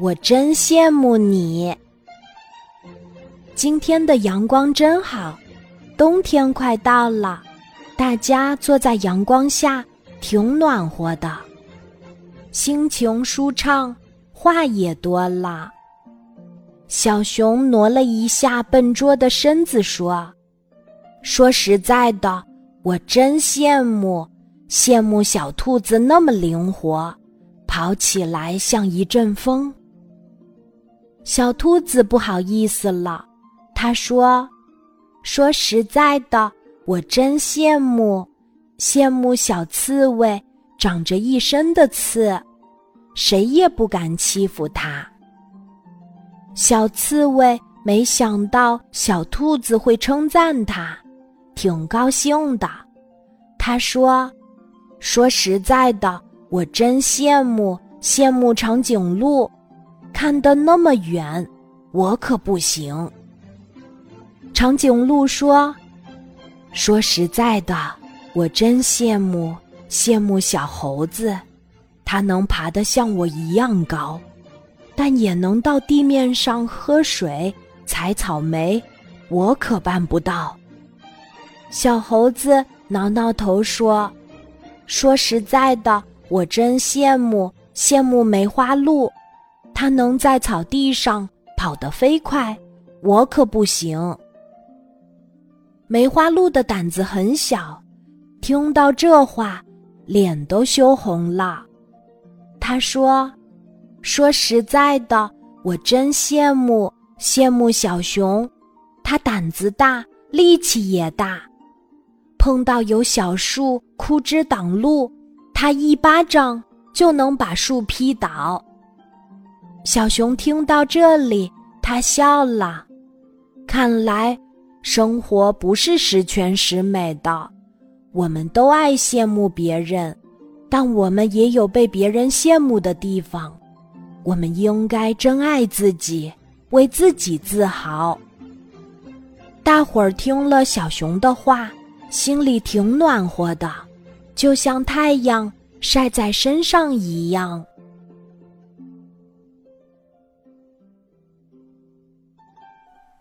我真羡慕你。今天的阳光真好，冬天快到了，大家坐在阳光下，挺暖和的，心情舒畅，话也多了。小熊挪了一下笨拙的身子，说：“说实在的，我真羡慕，羡慕小兔子那么灵活，跑起来像一阵风。”小兔子不好意思了，他说：“说实在的，我真羡慕，羡慕小刺猬长着一身的刺，谁也不敢欺负它。”小刺猬没想到小兔子会称赞它，挺高兴的。他说：“说实在的，我真羡慕羡慕长颈鹿，看得那么远，我可不行。”长颈鹿说：“说实在的，我真羡慕羡慕小猴子，它能爬得像我一样高。”但也能到地面上喝水、采草莓，我可办不到。小猴子挠挠头说：“说实在的，我真羡慕羡慕梅花鹿，它能在草地上跑得飞快，我可不行。”梅花鹿的胆子很小，听到这话，脸都羞红了。他说。说实在的，我真羡慕羡慕小熊，它胆子大，力气也大。碰到有小树枯枝挡路，它一巴掌就能把树劈倒。小熊听到这里，他笑了。看来生活不是十全十美的，我们都爱羡慕别人，但我们也有被别人羡慕的地方。我们应该珍爱自己，为自己自豪。大伙儿听了小熊的话，心里挺暖和的，就像太阳晒在身上一样。